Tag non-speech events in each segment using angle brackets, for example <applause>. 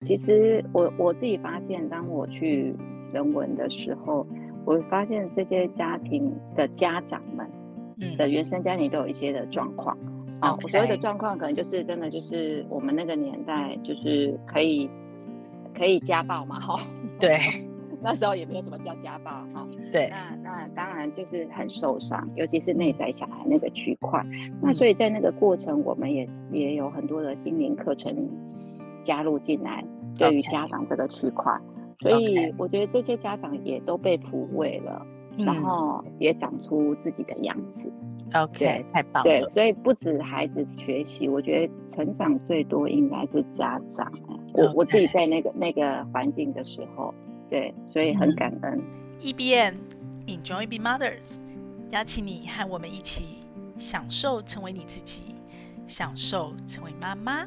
其实我我自己发现，当我去人文的时候，我发现这些家庭的家长们，嗯，的原生家庭都有一些的状况。啊，我所谓的状况，可能就是真的就是我们那个年代，就是可以可以家暴嘛，哈。<laughs> 对，那时候也没有什么叫家暴，哈。对，那那当然就是很受伤，尤其是内在小孩那个区块。那所以在那个过程，我们也也有很多的心灵课程。加入进来，对于家长这个区块.所以我觉得这些家长也都被抚慰了.然后也长出自己的样子。OK，太棒了。对，所以不止孩子学习，我觉得成长最多应该是家长。我我自己在那个那个环境的时候，对，所以很感恩。EBN Enjoy Being Mothers，邀请你和我们一起享受成为你自己，享受成为妈妈。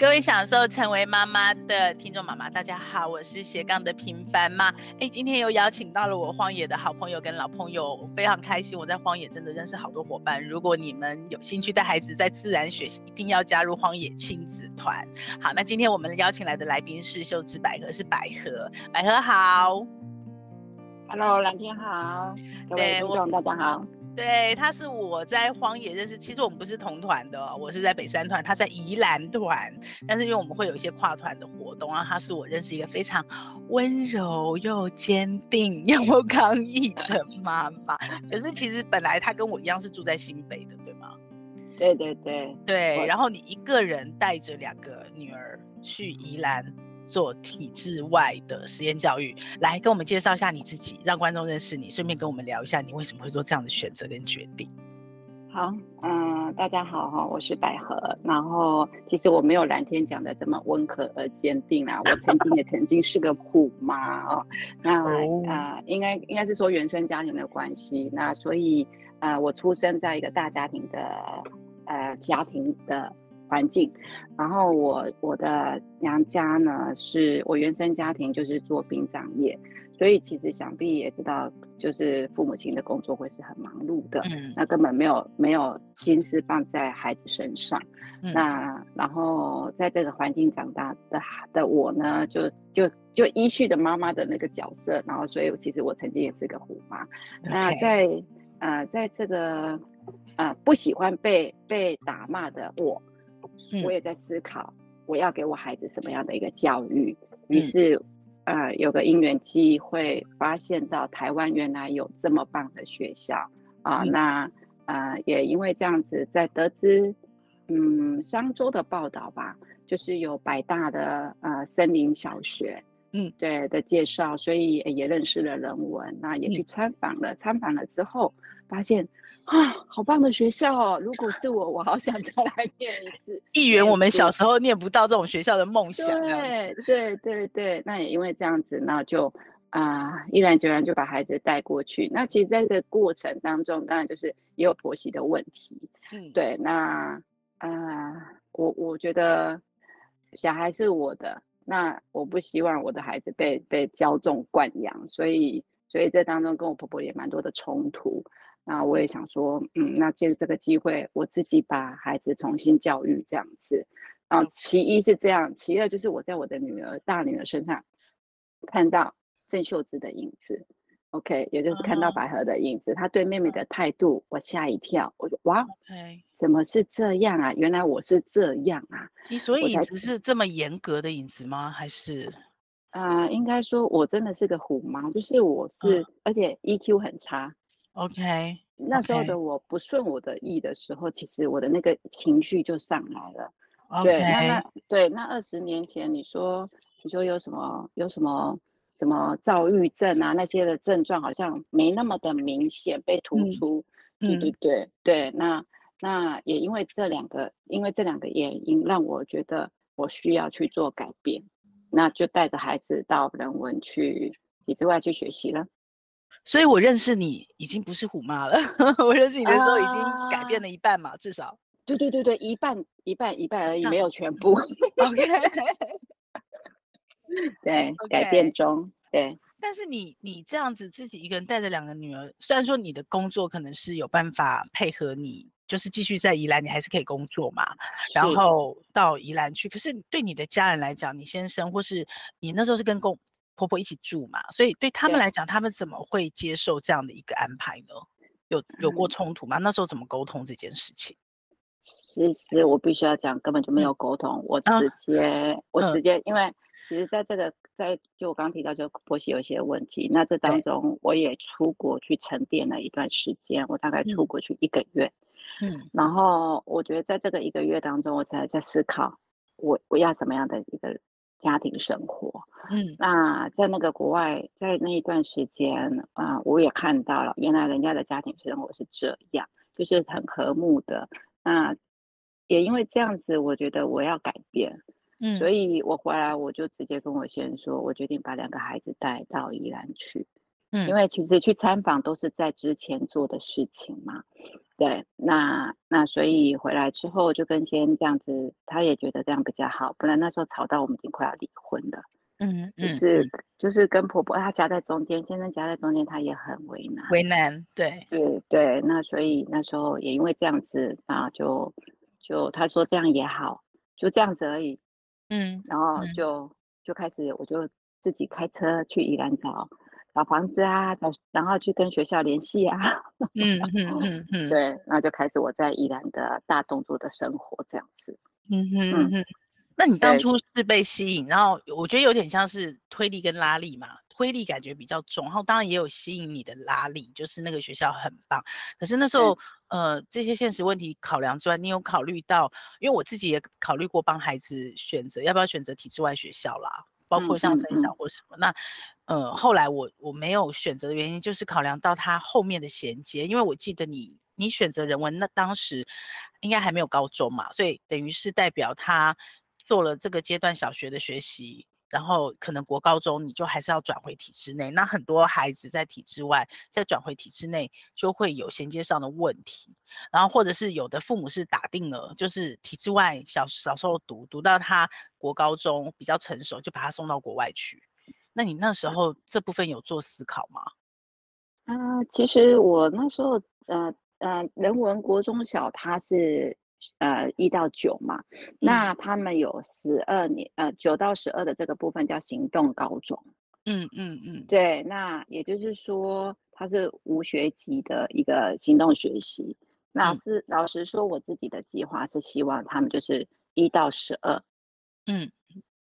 各位享受成为妈妈的听众妈妈，大家好，我是斜杠的平凡妈。哎，今天又邀请到了我荒野的好朋友跟老朋友，非常开心。我在荒野真的认识好多伙伴。如果你们有兴趣带孩子在自然学习，一定要加入荒野亲子团。好，那今天我们邀请来的来宾是秀芝百合，是百合，百合好，Hello，蓝天好，各位听众大家好。对，他是我在荒野认识，其实我们不是同团的，我是在北三团，他在宜兰团，但是因为我们会有一些跨团的活动，然后他是我认识一个非常温柔又坚定又刚毅的妈妈。可是其实本来他跟我一样是住在新北的，对吗？对对对对，然后你一个人带着两个女儿去宜兰。做体制外的实验教育，来跟我们介绍一下你自己，让观众认识你，顺便跟我们聊一下你为什么会做这样的选择跟决定。好，嗯、呃，大家好哈，我是百合。然后其实我没有蓝天讲的这么温和而坚定啦，我曾经也曾经是个虎妈哦。那呃，应该应该是说原生家庭的关系，那所以呃，我出生在一个大家庭的呃家庭的。环境，然后我我的娘家呢，是我原生家庭就是做殡葬业，所以其实想必也知道，就是父母亲的工作会是很忙碌的，嗯，那根本没有没有心思放在孩子身上，嗯、那然后在这个环境长大的的我呢，就就就依序的妈妈的那个角色，然后所以其实我曾经也是个虎妈.那在呃在这个呃不喜欢被被打骂的我。我也在思考，我要给我孩子什么样的一个教育。于、嗯、是，呃，有个因缘机会，发现到台湾原来有这么棒的学校啊、呃。那，呃，也因为这样子，在得知，嗯，商周的报道吧，就是有百大的呃森林小学，嗯，对的介绍，所以也认识了人文，那也去参访了。参访了之后，发现。啊，好棒的学校哦！如果是我，我好想再来念一次。<laughs> 一圆我们小时候念不到这种学校的梦想。对对对对，那也因为这样子，那就啊，毅然决然就把孩子带过去。那其实在这个过程当中，当然就是也有婆媳的问题。嗯，对，那啊，我我觉得小孩是我的，那我不希望我的孩子被被骄纵惯养，所以所以这当中跟我婆婆也蛮多的冲突。那我也想说，嗯，那借着这个机会，我自己把孩子重新教育这样子。然后其一是这样，其二就是我在我的女儿大女儿身上看到郑秀芝的影子，OK，也就是看到百合的影子。她对妹妹的态度，我吓一跳，我说哇，OK，怎么是这样啊？原来我是这样啊！你所以影子是这么严格的影子吗？还是？啊、呃，应该说我真的是个虎妈，就是我是，嗯、而且 EQ 很差。OK，那时候的我不顺我的意的时候.其实我的那个情绪就上来了。对，那那对那二十年前，你说你说有什么有什么什么躁郁症啊那些的症状，好像没那么的明显被突出。嗯、对对对、嗯、对，那那也因为这两个，因为这两个原因，让我觉得我需要去做改变，那就带着孩子到人文去体制外去学习了。所以我认识你已经不是虎妈了，<laughs> 我认识你的时候已经改变了一半嘛，uh, 至少。对对对对，一半一半一半而已，没有全部。OK。<laughs> 对，okay. 改变中。对。但是你你这样子自己一个人带着两个女儿，虽然说你的工作可能是有办法配合你就是继续在宜兰，你还是可以工作嘛，然后到宜兰去。可是对你的家人来讲，你先生或是你那时候是跟公婆婆一起住嘛，所以对他们来讲，他们怎么会接受这样的一个安排呢？有有过冲突吗？那时候怎么沟通这件事情？其实我必须要讲，根本就没有沟通，我直接、啊、我直接，嗯、因为其实在这个在就我刚刚提到，就婆媳有一些问题，那这当中我也出国去沉淀了一段时间，我大概出国去一个月。嗯嗯，然后我觉得在这个一个月当中，我才在思考我我要什么样的一个家庭生活。嗯，那在那个国外，在那一段时间啊、呃，我也看到了原来人家的家庭生活是这样，就是很和睦的。那也因为这样子，我觉得我要改变。嗯，所以我回来我就直接跟我先生说，我决定把两个孩子带到宜兰去。嗯，因为其实去参访都是在之前做的事情嘛。对，那那所以回来之后就跟先生这样子，他也觉得这样比较好，不然那时候吵到我们已经快要离婚了。嗯，就是、嗯、就是跟婆婆她夹在中间，先生夹在中间，他也很为难。为难，对对对，那所以那时候也因为这样子，啊，就就他说这样也好，就这样子而已。嗯，然后就、嗯、就开始我就自己开车去宜兰找。找房子啊，找然后去跟学校联系啊，<laughs> 嗯嗯嗯嗯，对，然后就开始我在宜兰的大动作的生活这样子，嗯哼嗯哼。那你当初是被吸引，然后我觉得有点像是推力跟拉力嘛，推力感觉比较重，然后当然也有吸引你的拉力，就是那个学校很棒。可是那时候，呃，这些现实问题考量之外，你有考虑到，因为我自己也考虑过帮孩子选择要不要选择体制外学校啦。包括像分校或什么，嗯嗯、那，呃，后来我我没有选择的原因就是考量到他后面的衔接，因为我记得你你选择人文，那当时应该还没有高中嘛，所以等于是代表他做了这个阶段小学的学习。然后可能国高中你就还是要转回体制内，那很多孩子在体制外再转回体制内就会有衔接上的问题，然后或者是有的父母是打定了，就是体制外小小时候读读到他国高中比较成熟，就把他送到国外去。那你那时候这部分有做思考吗？啊、呃，其实我那时候呃呃人文国中小他是。呃，一到九嘛，那他们有十二年，呃，九到十二的这个部分叫行动高中。嗯嗯嗯，对，那也就是说，它是无学籍的一个行动学习。那是、嗯、老实说，我自己的计划是希望他们就是一到十二。嗯，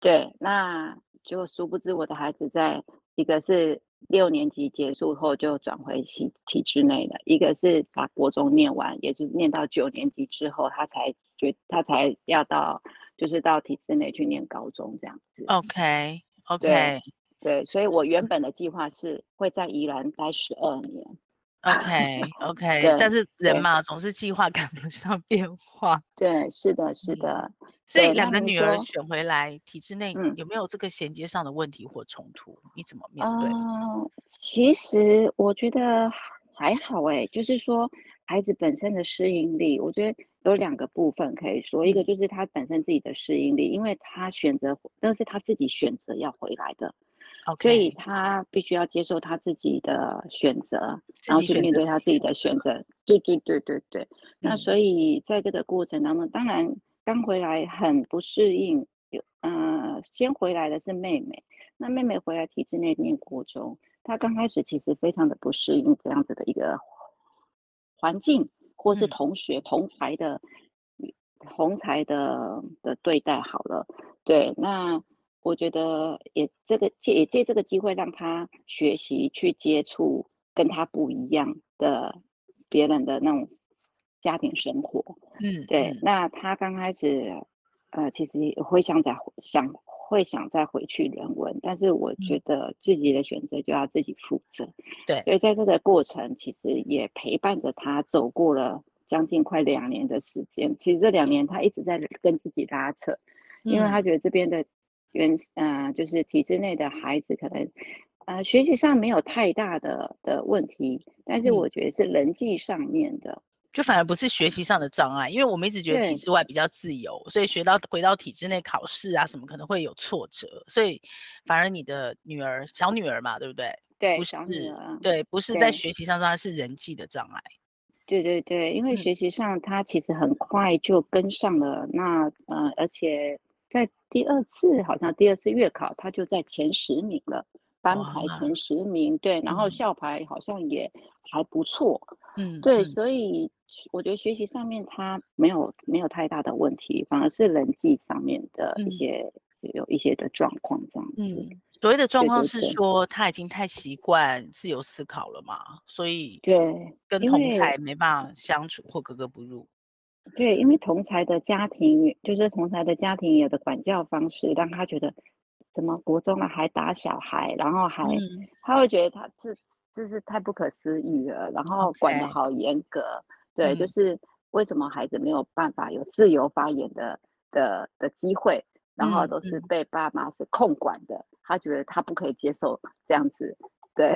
对，那就殊不知我的孩子在一个是。六年级结束后就转回体体制内的，一个是把国中念完，也就是念到九年级之后，他才决他才要到，就是到体制内去念高中这样子。OK OK 对，对，所以我原本的计划是会在宜兰待十二年。OK <laughs> OK，但是人嘛，总是计划赶不上 <laughs> 变化。对，是的，是的。嗯所以两个女儿选回来体制内，有没有这个衔接上的问题或冲突？嗯、你怎么面对？呃，其实我觉得还好哎，就是说孩子本身的适应力，我觉得有两个部分可以说，一个就是他本身自己的适应力，因为他选择，那是他自己选择要回来的.所以他必须要接受他自己的选择，然后去面对他自己的选择。对对对对对。嗯、那所以在这个过程当中，当然。刚回来很不适应，有呃，先回来的是妹妹，那妹妹回来体制内念国中，她刚开始其实非常的不适应这样子的一个环境，或是同学、嗯、同才的同才的的对待好了，对，那我觉得也这个借也借这个机会让他学习去接触跟他不一样的别人的那种。家庭生活，嗯，对，嗯、那他刚开始，呃，其实会想再想会想再回去人文，但是我觉得自己的选择就要自己负责，对、嗯，所以在这个过程，其实也陪伴着他走过了将近快两年的时间。其实这两年他一直在跟自己拉扯，嗯、因为他觉得这边的原呃就是体制内的孩子可能呃学习上没有太大的的问题，但是我觉得是人际上面的。就反而不是学习上的障碍，因为我们一直觉得体制外比较自由，所以学到回到体制内考试啊什么可能会有挫折，所以反而你的女儿小女儿嘛，对不对？对，不是小女儿，对，不是在学习上障碍，是人际的障碍。对对对，因为学习上她其实很快就跟上了，嗯、那呃，而且在第二次好像第二次月考，他就在前十名了，班排。前十名，对，然后校排好像也还不错，嗯，对，嗯、所以我觉得学习上面他没有没有太大的问题，反而是人际上面的一些、嗯、有一些的状况这样子。嗯所谓的。状况是说，他已经太习惯自由思考了嘛，所以对跟同才没办法相处或格格不入。对，因为同才的家庭，就是同才的家庭有的管教方式，让他觉得怎么国中了还打小孩，然后还、嗯、他会觉得他这这是太不可思议了，然后管的好严格。对，就是为什么孩子没有办法有自由发言的的的机会，然后都是被爸妈是控管的。他觉得他不可以接受这样子，对，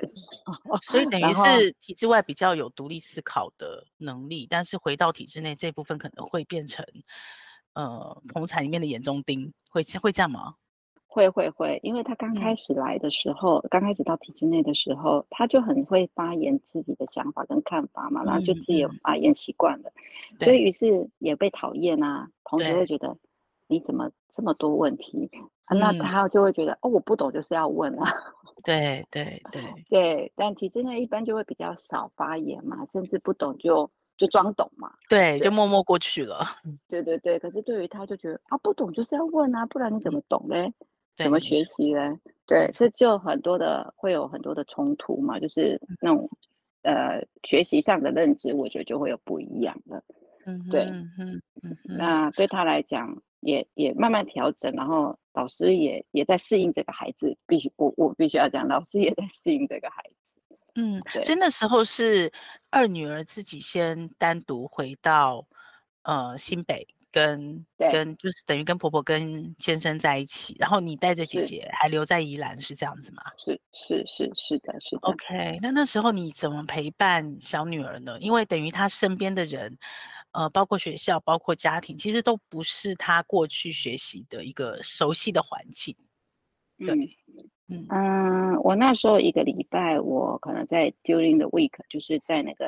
所以 <laughs> 等于是体制外比较有独立思考的能力，但是回到体制内这部分可能会变成，呃，同产里面的眼中钉，会会这样吗？会会会，因为他刚开始来的时候，嗯、刚开始到体制内的时候，他就很会发言自己的想法跟看法嘛，然后就自己有发言习惯了，所以于是也被讨厌啊，同学会觉得你怎么这么多问题？那他就会觉得、嗯、哦，我不懂就是要问啊。对对对对，但体制内一般就会比较少发言嘛，甚至不懂就就装懂嘛。对，对就默默过去了。对对对，可是对于他就觉得啊，不懂就是要问啊，不然你怎么懂嘞？嗯、怎么学习嘞？对，这就很多的会有很多的冲突嘛，就是那种呃学习上的认知，我觉得就会有不一样的。嗯，对，嗯嗯嗯，那对他来讲。也也慢慢调整，然后老师也也在适应这个孩子，必须我我必须要讲，老师也在适应这个孩子。嗯，对所以那时候是二女儿自己先单独回到呃新北跟，跟跟就是等于跟婆婆跟先生在一起，然后你带着姐姐还留在宜兰，是这样子吗？是是是是的，是的。OK，那那时候你怎么陪伴小女儿呢？因为等于她身边的人。呃，包括学校，包括家庭，其实都不是他过去学习的一个熟悉的环境。对，嗯嗯，我那时候一个礼拜，我可能在 during the week，就是在那个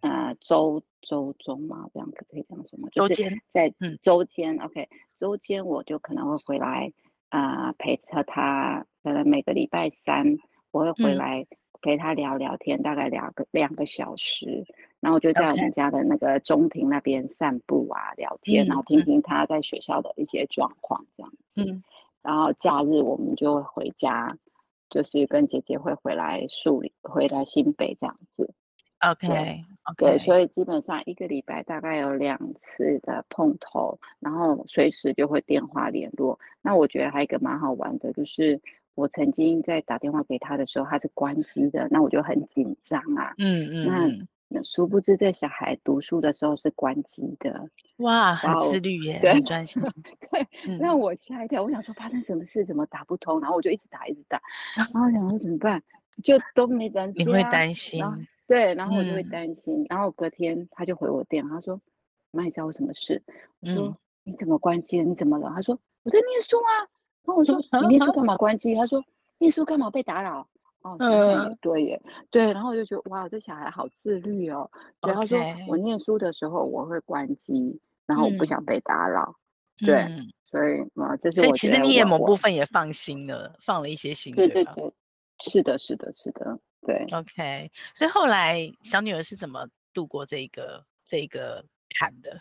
呃周周中嘛，这样子可以讲什么？周间，在周间、嗯、，OK，周间我就可能会回来啊、呃，陪着他，可能每个礼拜三我会回来陪他聊聊天，嗯、大概两个两个小时。然后我就在我们家的那个中庭那边散步啊，聊天，然后听听他在学校的一些状况这样子。嗯，然后假日我们就会回家，就是跟姐姐会回来树林，回来新北这样子。OK，对，所以基本上一个礼拜大概有两次的碰头，然后随时就会电话联络。那我觉得还有一个蛮好玩的，就是我曾经在打电话给他的时候，他是关机的，那我就很紧张啊。嗯嗯，那。那殊不知，这小孩读书的时候是关机的，哇，很自律 <laughs> 耶，很专心。<laughs> 对，那、嗯、我吓一跳。我想说发生什么事，怎么打不通？然后我就一直打，一直打。然后我想说怎么办，就都没人接、啊。你会担心？对，然后我就会担心。嗯、然后隔天他就回我电话，他说：“妈，你知道我什么事？”我说：“嗯、你怎么关机了？你怎么了？”他说：“我在念书啊。”然后我说：<laughs> “你念书干嘛关机？”他说：“念书干嘛被打扰？”哦，这样也对耶，嗯、对，然后我就觉得哇，这小孩好自律哦。然后.说我念书的时候我会关机，然后我不想被打扰。嗯、对，嗯、所以嘛，这是我所以其实你也某部分也放心了，放了一些心。对对对，是的，是的，是的，对。OK，所以后来小女儿是怎么度过这个这个坎的？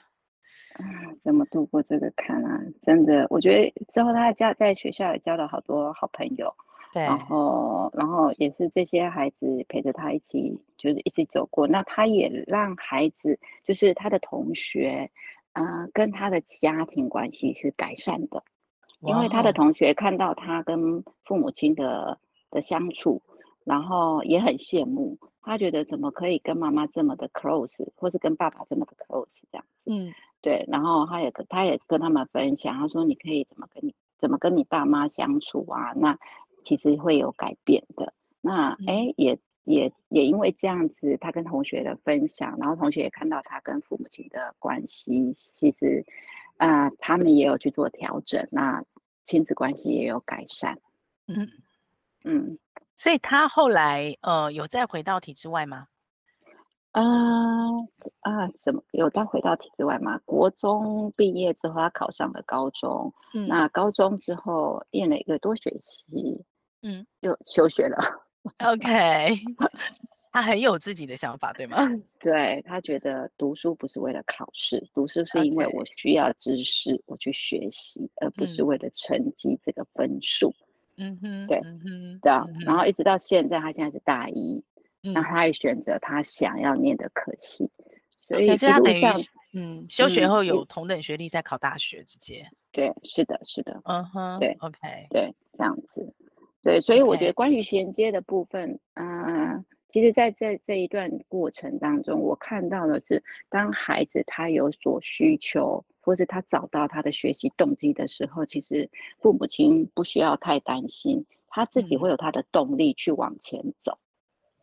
啊，怎么度过这个坎啊？真的，我觉得之后她家在学校也交了好多好朋友。对然后，然后也是这些孩子陪着他一起，就是一起走过。那他也让孩子，就是他的同学，呃，跟他的家庭关系是改善的，因为他的同学看到他跟父母亲的的相处，然后也很羡慕。他觉得怎么可以跟妈妈这么的 close，或是跟爸爸这么的 close 这样子。嗯，对。然后他也他也跟他们分享，他说你可以怎么跟你怎么跟你爸妈相处啊？那。其实会有改变的。那哎，也也也因为这样子，他跟同学的分享，然后同学也看到他跟父母亲的关系，其实啊、呃，他们也有去做调整，那亲子关系也有改善。嗯嗯，嗯，所以他后来呃有再回到体制外吗？啊啊，怎么有再回到体制外吗？国中毕业之后，他考上了高中。嗯，那高中之后念了一个多学期，嗯，又休学了。OK，<laughs> 他很有自己的想法，对吗？<laughs> 对，他觉得读书不是为了考试，读书是因为我需要知识.我去学习，而不是为了成绩这个分数。嗯哼，对，嗯哼，对啊。然后一直到现在，他现在是大一。那他也选择他想要念的科系，所以他等于嗯，休学后有同等学历再考大学直接。对，是的，是的，嗯哼，对，OK，对，这样子，对，所以我觉得关于衔接的部分，嗯，其实在这这一段过程当中，我看到的是，当孩子他有所需求，或是他找到他的学习动机的时候，其实父母亲不需要太担心，他自己会有他的动力去往前走。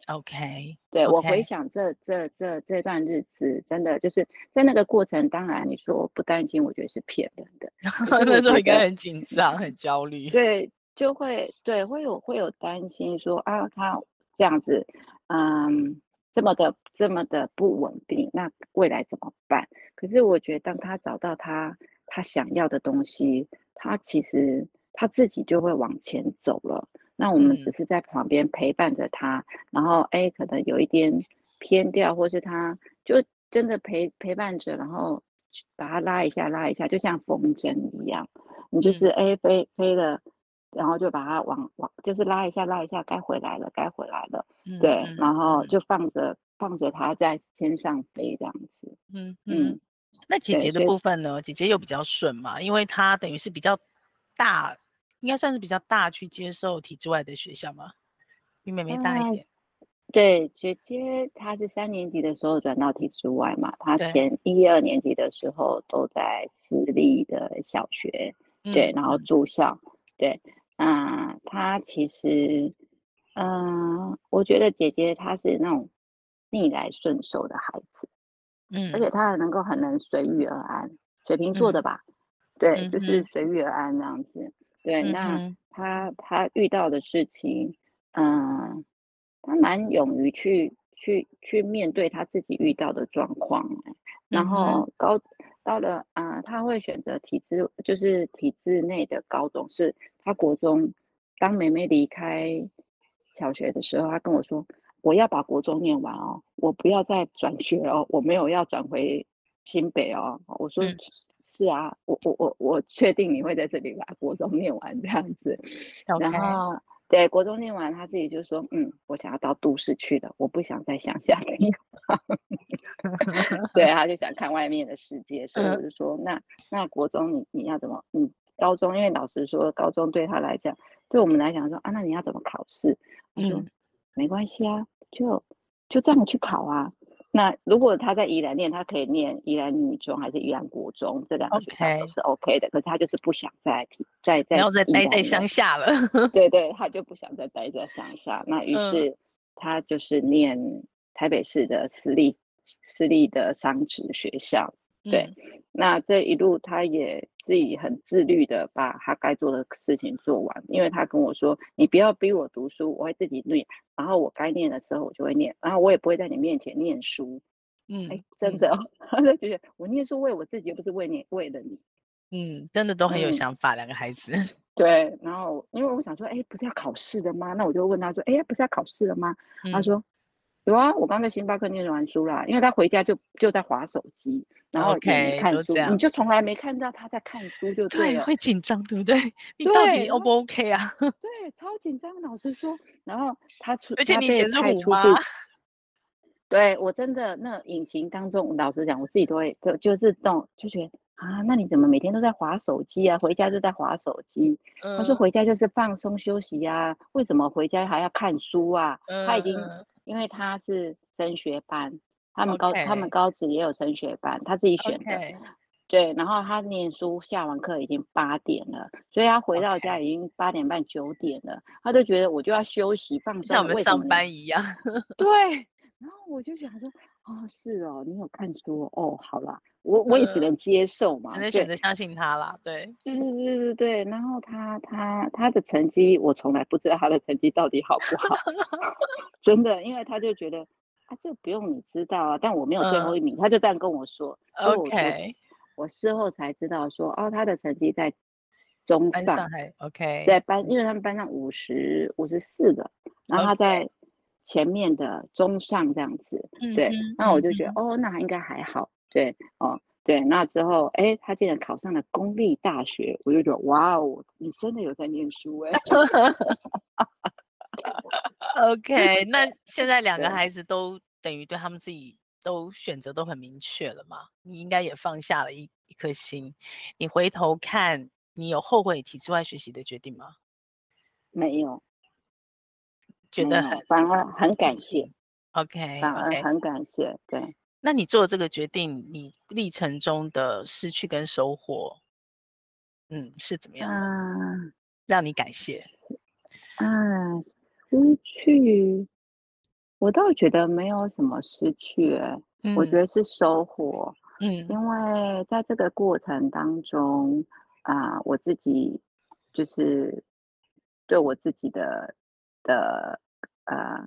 OK，对.我回想这这这这段日子，真的就是在那个过程。当然，你说我不担心，我觉得是骗人的。<laughs> 那时候应该很紧张、很焦虑。对，就会对会有会有担心说啊，他这样子，嗯，这么的这么的不稳定，那未来怎么办？可是我觉得，当他找到他他想要的东西，他其实他自己就会往前走了。那我们只是在旁边陪伴着他，嗯、然后哎，可能有一点偏掉，或是他就真的陪陪伴着，然后把他拉一下拉一下，就像风筝一样，你就是哎、嗯、飞飞了，然后就把它往往就是拉一下拉一下，该回来了该回来了，嗯、对，然后就放着放着它在天上飞这样子，嗯嗯。那姐姐的部分呢？姐姐又比较顺嘛，因为她等于是比较大。应该算是比较大，去接受体制外的学校嘛？比妹妹大一点。呃、对，姐姐她是三年级的时候转到体制外嘛，她前一二年级的时候都在私立的小学，对，对然后住校，嗯、对，嗯、呃，她其实，嗯、呃，我觉得姐姐她是那种逆来顺受的孩子，嗯，而且她还能够很能随遇而安，水瓶座的吧，嗯、对，就是随遇而安这样子。对，那他他遇到的事情，嗯、呃，他蛮勇于去去去面对他自己遇到的状况，然后高到了啊、呃，他会选择体制，就是体制内的高中，是他国中。当妹妹离开小学的时候，他跟我说：“我要把国中念完哦，我不要再转学哦，我没有要转回新北哦。”我说。嗯是啊，我我我我确定你会在这里把国中念完这样子.然后对国中念完，他自己就说，嗯，我想要到都市去了，我不想再乡下地方。对，他就想看外面的世界，所以我就说，那那国中你你要怎么？嗯，高中因为老师说高中对他来讲，对我们来讲说啊，那你要怎么考试？嗯、没关系啊，就就这样去考啊。那如果他在宜兰念，他可以念宜兰女中还是宜兰国中，这两个学校都是 OK 的。可是他就是不想再再再，然后再待在乡下了。<laughs> 对对，他就不想再待在乡下。那于是他就是念台北市的私立私立的商职学校。对，嗯、那这一路他也自己很自律的把他该做的事情做完，因为他跟我说：“你不要逼我读书，我会自己念，然后我该念的时候我就会念，然后我也不会在你面前念书。”嗯，哎，真的，<laughs> 他就觉得我念书为我自己，又不是为你为了你。嗯，真的都很有想法，嗯、两个孩子。<laughs> 对，然后因为我想说，哎，不是要考试的吗？那我就问他说：“哎，不是要考试了吗？”嗯、他说。有啊，我刚在星巴克念完书啦，因为他回家就就在划手机，然后可以看书，okay, 你就从来没看到他在看书，就对了。对，会紧张，对不对？<laughs> 你到底 O 不 OK 啊？<laughs> 对，超紧张。老师说，然后他出，而且你也是虎妈。<laughs> 对我真的那隐形当中，老实讲，我自己都会就就是动，就觉得啊，那你怎么每天都在划手机啊？回家就在划手机。嗯、他说回家就是放松休息呀、啊，为什么回家还要看书啊？嗯、他已经。因为他是升学班，他们高.他们高职也有升学班，他自己选的。Okay. 对，然后他念书下完课已经八点了，所以他回到家已经八点半九点了.他就觉得我就要休息放松，像我们上班一样。<laughs> 对，然后我就想说，哦，是哦，你有看书哦，好啦，我我也只能接受嘛，只能选择相信他啦。对，对对对对对。然后他他他的成绩，我从来不知道他的成绩到底好不好。<laughs> 真的，因为他就觉得啊，这不用你知道啊，但我没有最后一名，嗯、他就这样跟我说。OK，我事后才知道说，哦，他的成绩在中上，上，OK，在班，因为他们班上五十五十四个，然后他在前面的中上这样子.对，那我就觉得、嗯，哦，那应该还好，对，哦。对，那之后，哎，他竟然考上了公立大学，我就觉得，哇哦，你真的有在念书哎。<laughs> OK，<laughs> 那现在两个孩子都等于对他们自己都选择都很明确了嘛？你应该也放下了一一颗心。你回头看，你有后悔体制外学习的决定吗？没有，觉得很反而很感谢。OK，反而很感谢，对。那你做这个决定，你历程中的失去跟收获，嗯，是怎么样？啊，让你感谢。<sighs> 啊，失去，我倒觉得没有什么失去，欸，嗯，我觉得是收获。嗯，因为在这个过程当中，啊，呃，我自己就是对我自己的的，呃，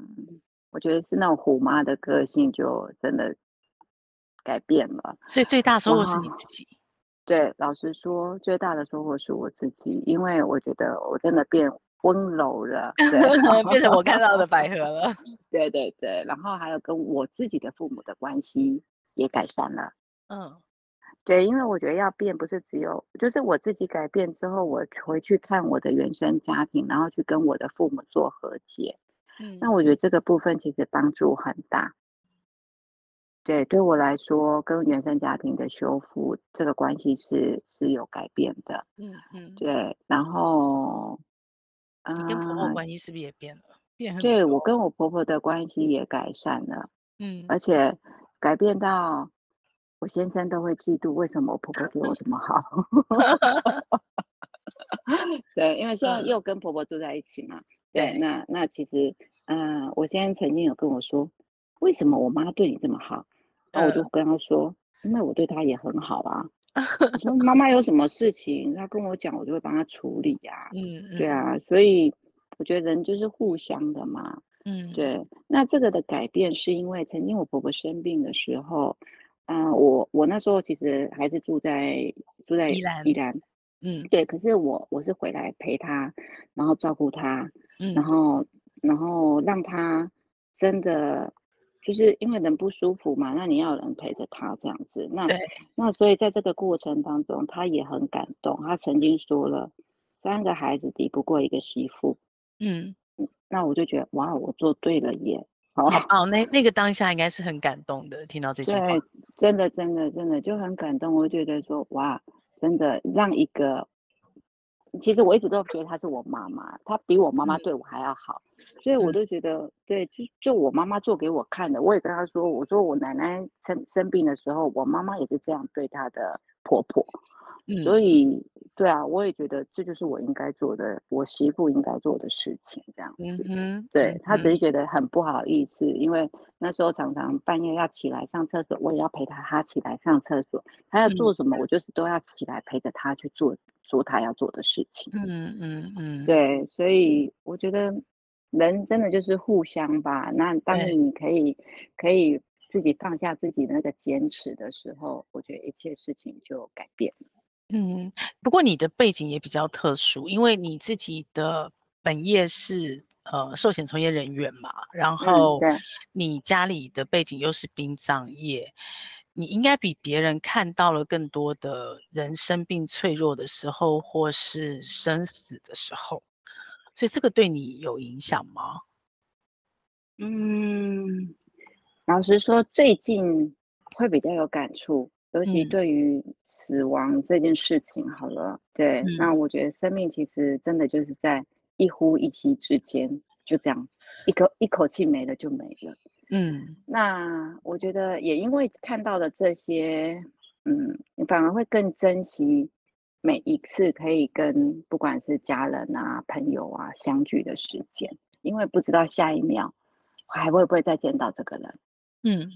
我觉得是那种虎妈的个性，就真的。改变了，所以最大收获是你自己。对，老实说，最大的收获是我自己，因为我觉得我真的变温柔了，<laughs> 变成我看到的百合了。<laughs> 对对对，然后还有跟我自己的父母的关系也改善了。嗯，对，因为我觉得要变，不是只有，就是我自己改变之后，我回去看我的原生家庭，然后去跟我的父母做和解。嗯，那我觉得这个部分其实帮助很大。对，对我来说，跟原生家庭的修复这个关系是是有改变的。嗯嗯，对。然后，你跟婆婆关系是不是也变了？呃、变。对，我跟我婆婆的关系也改善了。嗯，而且改变到我先生都会嫉妒，为什么我婆婆对我这么好？<laughs> 对，因为现在又跟婆婆住在一起嘛。对，对那那其实，嗯、呃，我先生曾经有跟我说，为什么我妈对你这么好？然后我就跟他说，因为我对她也很好啊。<laughs> 我说妈妈有什么事情，她跟我讲，我就会帮她处理呀。嗯，对啊，所以我觉得人就是互相的嘛。嗯，对。那这个的改变是因为曾经我婆婆生病的时候，嗯、呃，我我那时候其实还是住在住在宜兰，宜兰。嗯，对。可是我我是回来陪他，然后照顾他，嗯，然后然后让他真的。就是因为人不舒服嘛，那你要有人陪着他这样子。那那所以在这个过程当中，他也很感动。他曾经说了，三个孩子抵不过一个媳妇。嗯，那我就觉得哇，我做对了耶。哦哦，<laughs> 那那个当下应该是很感动的，听到这句话。对，真的真的真的就很感动。我觉得说哇，真的让一个。其实我一直都觉得她是我妈妈，她比我妈妈对我还要好，嗯、所以我都觉得，对，就就我妈妈做给我看的。我也跟她说，我说我奶奶生生病的时候，我妈妈也是这样对她的婆婆。嗯，所以对啊，我也觉得这就是我应该做的，我媳妇应该做的事情，这样子。嗯，对，她只是觉得很不好意思，因为那时候常常半夜要起来上厕所，我也要陪她，她起来上厕所，她要做什么，我就是都要起来陪着她去做。做他要做的事情，嗯嗯嗯，对，所以我觉得人真的就是互相吧。那当你可以可以自己放下自己那个坚持的时候，我觉得一切事情就改变了。嗯，不过你的背景也比较特殊，因为你自己的本业是呃寿险从业人员嘛，然后你家里的背景又是殡葬业。你应该比别人看到了更多的人生病脆弱的时候，或是生死的时候，所以这个对你有影响吗？嗯，老实说，最近会比较有感触，尤其对于死亡这件事情。好了，嗯、对、嗯，那我觉得生命其实真的就是在一呼一吸之间，就这样一口一口气没了就没了。嗯，那我觉得也因为看到了这些，嗯，你反而会更珍惜每一次可以跟不管是家人啊、朋友啊相聚的时间，因为不知道下一秒还会不会再见到这个人。嗯，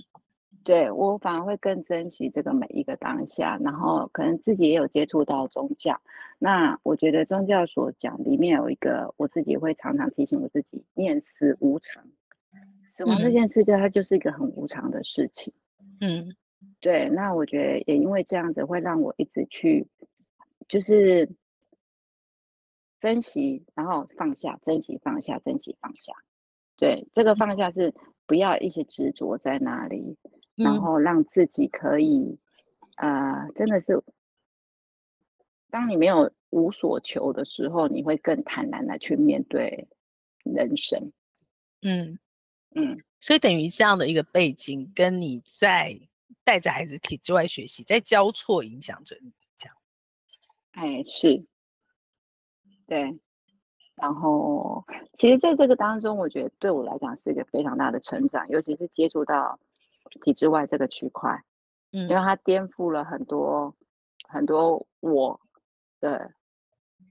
对，我反而会更珍惜这个每一个当下，然后可能自己也有接触到宗教，那我觉得宗教所讲里面有一个，我自己会常常提醒我自己：念死无常。死亡这件事，对它就是一个很无常的事情。嗯，对。那我觉得也因为这样子，会让我一直去，就是珍惜，然后放下，珍惜放下，珍惜放下。对，这个放下是不要一直执着在那里，嗯、然后让自己可以，啊、呃，真的是，当你没有无所求的时候，你会更坦然的去面对人生。嗯嗯，所以等于这样的一个背景，跟你在带着孩子体制外学习，在交错影响着你，这样。哎，是，对。然后，其实在这个当中，我觉得对我来讲是一个非常大的成长，尤其是接触到体制外这个区块，嗯，因为它颠覆了很多很多我的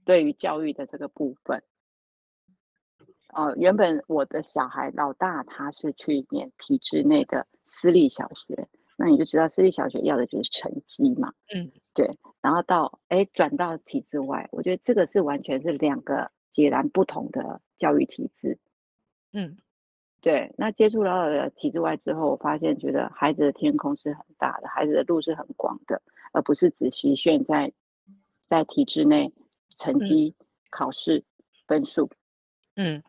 对于教育的这个部分。呃，原本我的小孩老大他是去念体制内的私立小学，那你就知道私立小学要的就是成绩嘛，嗯，对。然后到哎转到体制外，我觉得这个是完全是两个。截然不同的教育体制，嗯，对。那接触到了体制外之后，我发现觉得孩子的天空是很大的，孩子的路是很广的，而不是只局限在在体制内成绩、嗯、考试分数。嗯，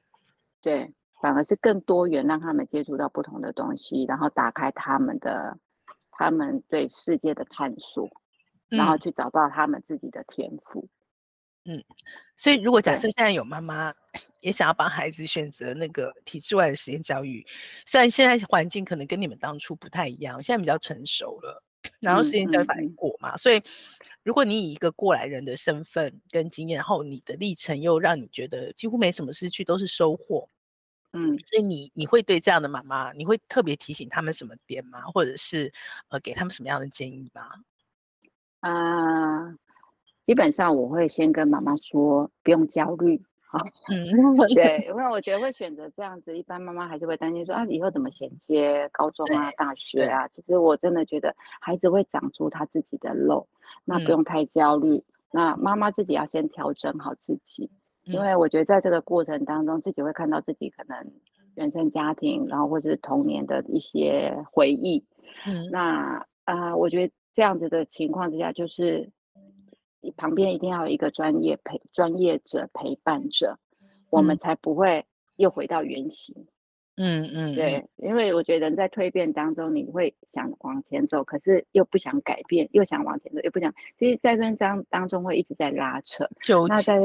对，反而是更多元，让他们接触到不同的东西，然后打开他们的他们对世界的探索，然后去找到他们自己的天赋。嗯，所以如果假设现在有妈妈也想要帮孩子选择那个体制外的实验教育，虽然现在环境可能跟你们当初不太一样，现在比较成熟了，然后实验教育反应过嘛，嗯嗯嗯，所以如果你以一个过来人的身份跟经验，然后你的历程又让你觉得几乎没什么失去，都是收获，嗯，所以你你会对这样的妈妈，你会特别提醒他们什么点吗？或者是呃给他们什么样的建议吗？啊、uh。基本上我会先跟妈妈说，不用焦虑，好，嗯，<laughs> 对，因为我觉得会选择这样子，一般妈妈还是会担心说啊，以后怎么衔接高中啊、大学啊？其实我真的觉得孩子会长出他自己的路，那不用太焦虑。嗯、那妈妈自己要先调整好自己，因为我觉得在这个过程当中，自己会看到自己可能原生家庭，然后或者是童年的一些回忆。嗯，那啊、呃，我觉得这样子的情况之下，就是。你旁边一定要有一个专业陪专业者陪伴着，嗯，我们才不会又回到原形。嗯嗯，对，因为我觉得人在蜕变当中，你会想往前走，可是又不想改变，又想往前走，又不想。其实，在这当当中会一直在拉扯。那在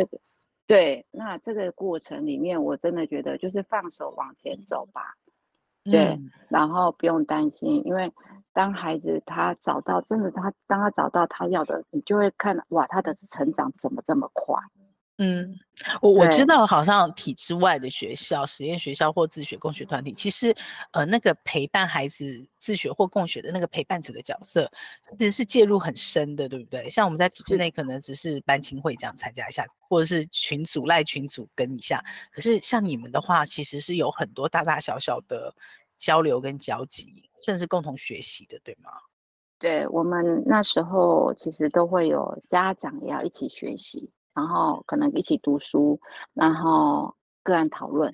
对，那这个过程里面，我真的觉得就是放手往前走吧。对，嗯，然后不用担心，因为。当孩子他找到真的他，当他找到他要的，你就会看哇，他的成长怎么这么快？嗯，我我知道，好像体制外的学校、实验学校或自学共学团体，其实呃，那个陪伴孩子自学或共学的那个陪伴者的角色，其实是介入很深的，对不对？像我们在体制内可能只是班亲会这样参加一下，或者是群组赖群组跟一下，可是像你们的话，其实是有很多大大小小的。交流跟交集，甚至共同学习的，对吗？对，我们那时候其实都会有家长也要一起学习，然后可能一起读书，然后个案讨论，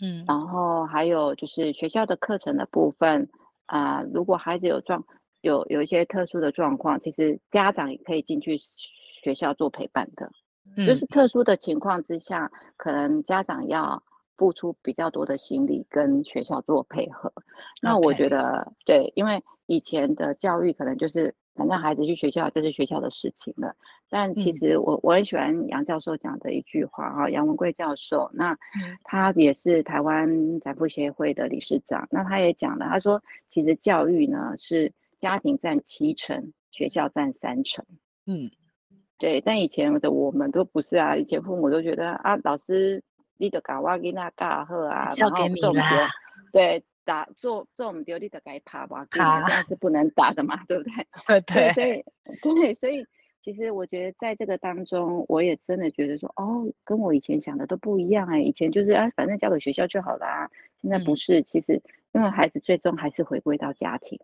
嗯，然后还有就是学校的课程的部分啊、呃，如果孩子有状有有一些特殊的状况，其实家长也可以进去学校做陪伴的，嗯，就是特殊的情况之下，可能家长要。付出比较多的心力跟学校做配合，那我觉得.对，因为以前的教育可能就是反正孩子去学校就是学校的事情了。但其实我、嗯、我很喜欢杨教授讲的一句话哈，杨文贵教授，那他也是台湾财富协会的理事长，那他也讲了，他说其实教育呢是家庭占七成，学校占三成。嗯，对，但以前的我们都不是啊，以前父母都觉得啊，老师。你得搞我给那教好啊，然后做不丢，对，打做做唔丢，你得该爬吧，现在是不能打的嘛，对不对？<laughs> 对对，所以 <laughs> 对，所以其实我觉得在这个当中，我也真的觉得说，哦，跟我以前想的都不一样哎，以前就是啊，反正交给学校就好啦，现在不是，嗯、其实因为孩子最终还是回归到家庭，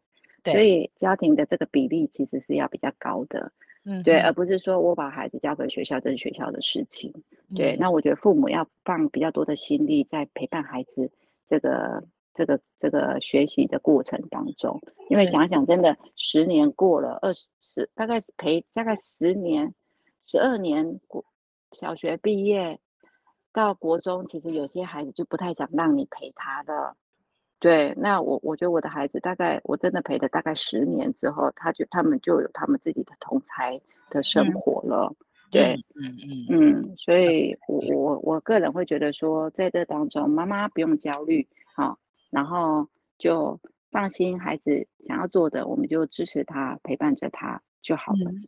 所以家庭的这个比例其实是要比较高的。嗯，对，而不是说我把孩子交给学校，这是学校的事情。对，嗯、那我觉得父母要放比较多的心力在陪伴孩子这个这个这个学习的过程当中，因为想想真的十年过了，二十大概是陪大概十年、十二年过小学毕业到国中，其实有些孩子就不太想让你陪他的。对，那我我觉得我的孩子大概我真的陪了大概十年之后，他就他们就有他们自己的同才的生活了。嗯、对，嗯嗯嗯，所以我我我个人会觉得说，在这当中，妈妈不用焦虑，好，然后就放心，孩子想要做的，我们就支持他，陪伴着他就好了。嗯、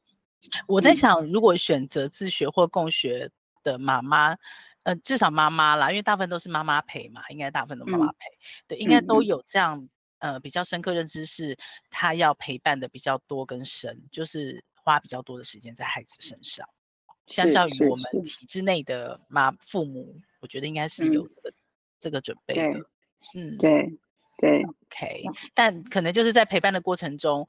我在想，如果选择自学或共学的妈妈。呃，至少妈妈啦，因为大部分都是妈妈陪嘛，应该大部分都妈妈陪，嗯、对，应该都有这样呃比较深刻认知，是他要陪伴的比较多跟深，就是花比较多的时间在孩子身上，相较于我们体制内的妈父母，我觉得应该是有这个、嗯、这个准备的，嗯，对对，OK，但可能就是在陪伴的过程中，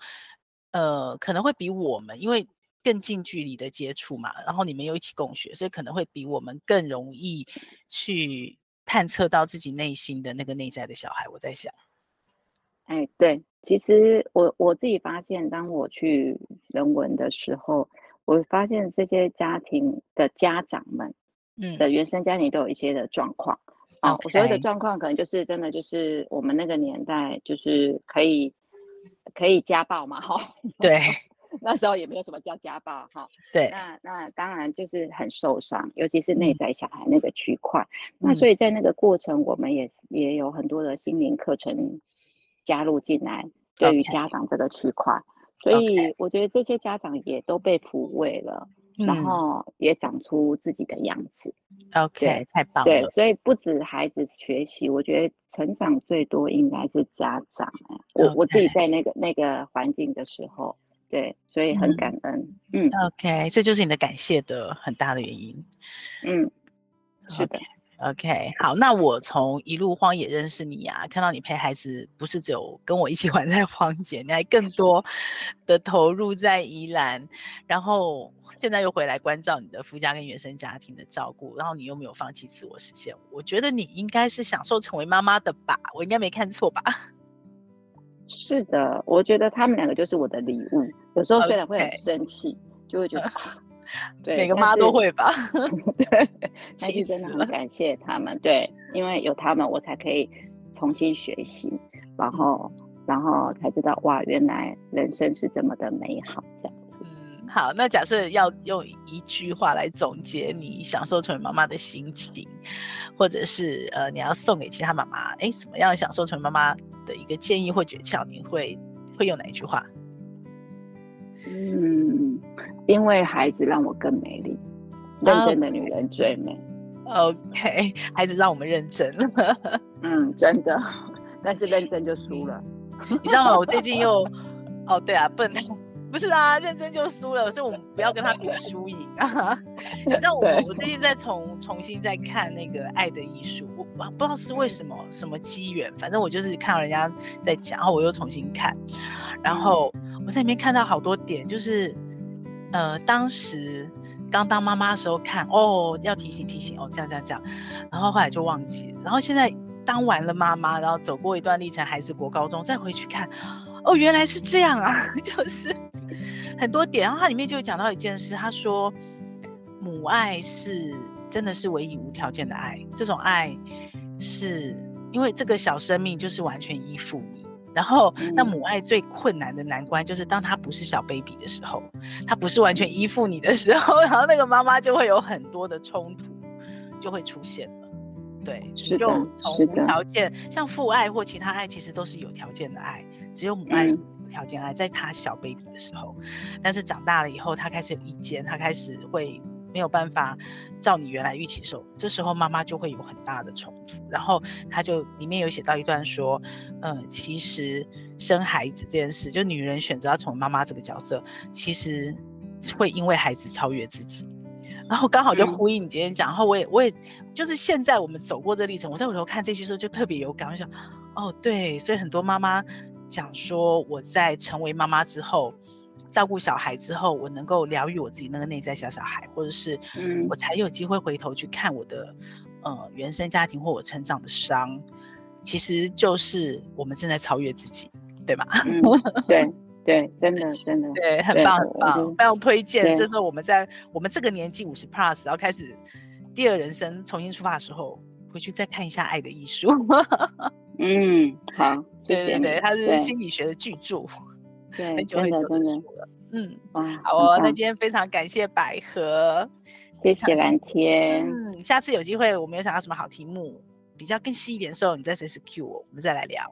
呃，可能会比我们因为。更近距离的接触嘛，然后你们又一起共学，所以可能会比我们更容易去探测到自己内心的那个内在的小孩。我在想，哎，对，其实我我自己发现，当我去人文的时候，我发现这些家庭的家长们，嗯，的原生家庭都有一些的状况啊。我所谓的状况，可能就是真的就是我们那个年代，就是可以可以家暴嘛，哈，<laughs> 对。那时候也没有什么叫家暴哈，<laughs> 对，那那当然就是很受伤，尤其是内在小孩那个区块。嗯、那所以在那个过程，我们也也有很多的心灵课程加入进来，对于家长这个区块。所以我觉得这些家长也都被抚慰了，嗯、然后也长出自己的样子。OK，太棒了。对，所以不止孩子学习，我觉得成长最多应该是家长。我 Okay. 我自己在那个那个环境的时候。对，所以很感恩。嗯，嗯，OK，这就是你的感谢的很大的原因。嗯，是的。Okay，OK，好，那我从一路荒野认识你啊，看到你陪孩子不是只有跟我一起玩在荒野，你还更多的投入在宜兰，然后现在又回来关照你的夫家跟原生家庭的照顾，然后你又没有放弃自我实现，我觉得你应该是享受成为妈妈的吧？我应该没看错吧？是的，我觉得他们两个就是我的礼物。有时候虽然会很生气.就会觉得，<laughs> <laughs> 对，每个妈都会吧。对，但是真的很感谢他们，对，因为有他们，我才可以重新学习，然后，然后才知道哇，原来人生是这么的美好，这样子。嗯，好，那假设要用一句话来总结你享受成为妈妈的心情，或者是呃，你要送给其他妈妈，哎，怎么样享受成为妈妈？的一个建议或诀窍，你会会用哪一句话？嗯，因为孩子让我更美丽，认真的女人最美。OK，<laughs> 孩子让我们认真了。<laughs> 嗯，真的，但是认真就输了。你知道吗？我最近又，哦，对啊，笨。不是啊，认真就输了，所以我们不要跟他比 <laughs> 输赢啊。<laughs> 你知道我我最近在重重新在看那个《爱的艺术》，我不知道是为什么什么机缘，反正我就是看到人家在讲，然后我又重新看，然后我在里面看到好多点，就是呃当时刚当妈妈的时候看哦，要提醒提醒哦，这样这样这样，然后后来就忘记了，然后现在当完了妈妈，然后走过一段历程，孩子国高中再回去看。哦，原来是这样啊，<laughs> 就是很多点，然后它里面就有讲到一件事，他说母爱是真的是唯一无条件的爱，这种爱是因为这个小生命就是完全依附你，然后那母爱最困难的难关就是当他不是小 baby 的时候，他不是完全依附你的时候，<laughs> 然后那个妈妈就会有很多的冲突就会出现了，对，是的，就从无条件，像父爱或其他爱其实都是有条件的爱。只有母爱是无条件爱，在他小 baby 的时候，但是长大了以后，他开始有意见，他开始会没有办法照你原来预期受，这时候妈妈就会有很大的冲突。然后他就里面有写到一段说，嗯、呃，其实生孩子这件事，就女人选择要从妈妈这个角色，其实会因为孩子超越自己。然后刚好就呼应你今天讲，然后我也我也就是现在我们走过这历程，我在回头看这句时候就特别有感，我想，哦，对，所以很多妈妈。讲说我在成为妈妈之后，照顾小孩之后，我能够疗愈我自己那个内在小小孩，或者是我才有机会回头去看我的呃原生家庭或我成长的伤，其实就是我们正在超越自己，对吗？嗯，对对，真的真的，对，很棒很棒，非常推荐。这时候我们在我们这个年纪五十 plus，然后开始第二人生重新出发的时候，回去再看一下《爱的艺术 <laughs>》。嗯，好，谢谢。对对，它是心理学的巨著，<laughs> 对，很久很久真的。嗯，好哦，那今天非常感谢百合，谢谢蓝天。嗯，下次有机会我们有想到什么好题目，比较更细一点的时候，你再随时 cue 我，我们再来聊。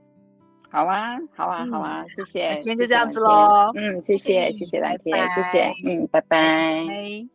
好啊，好啊，好啊，谢谢。今天就这样子喽。嗯，谢谢，谢谢蓝天，谢谢。嗯，拜拜。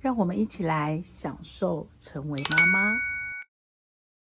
让我们一起来享受成为妈妈。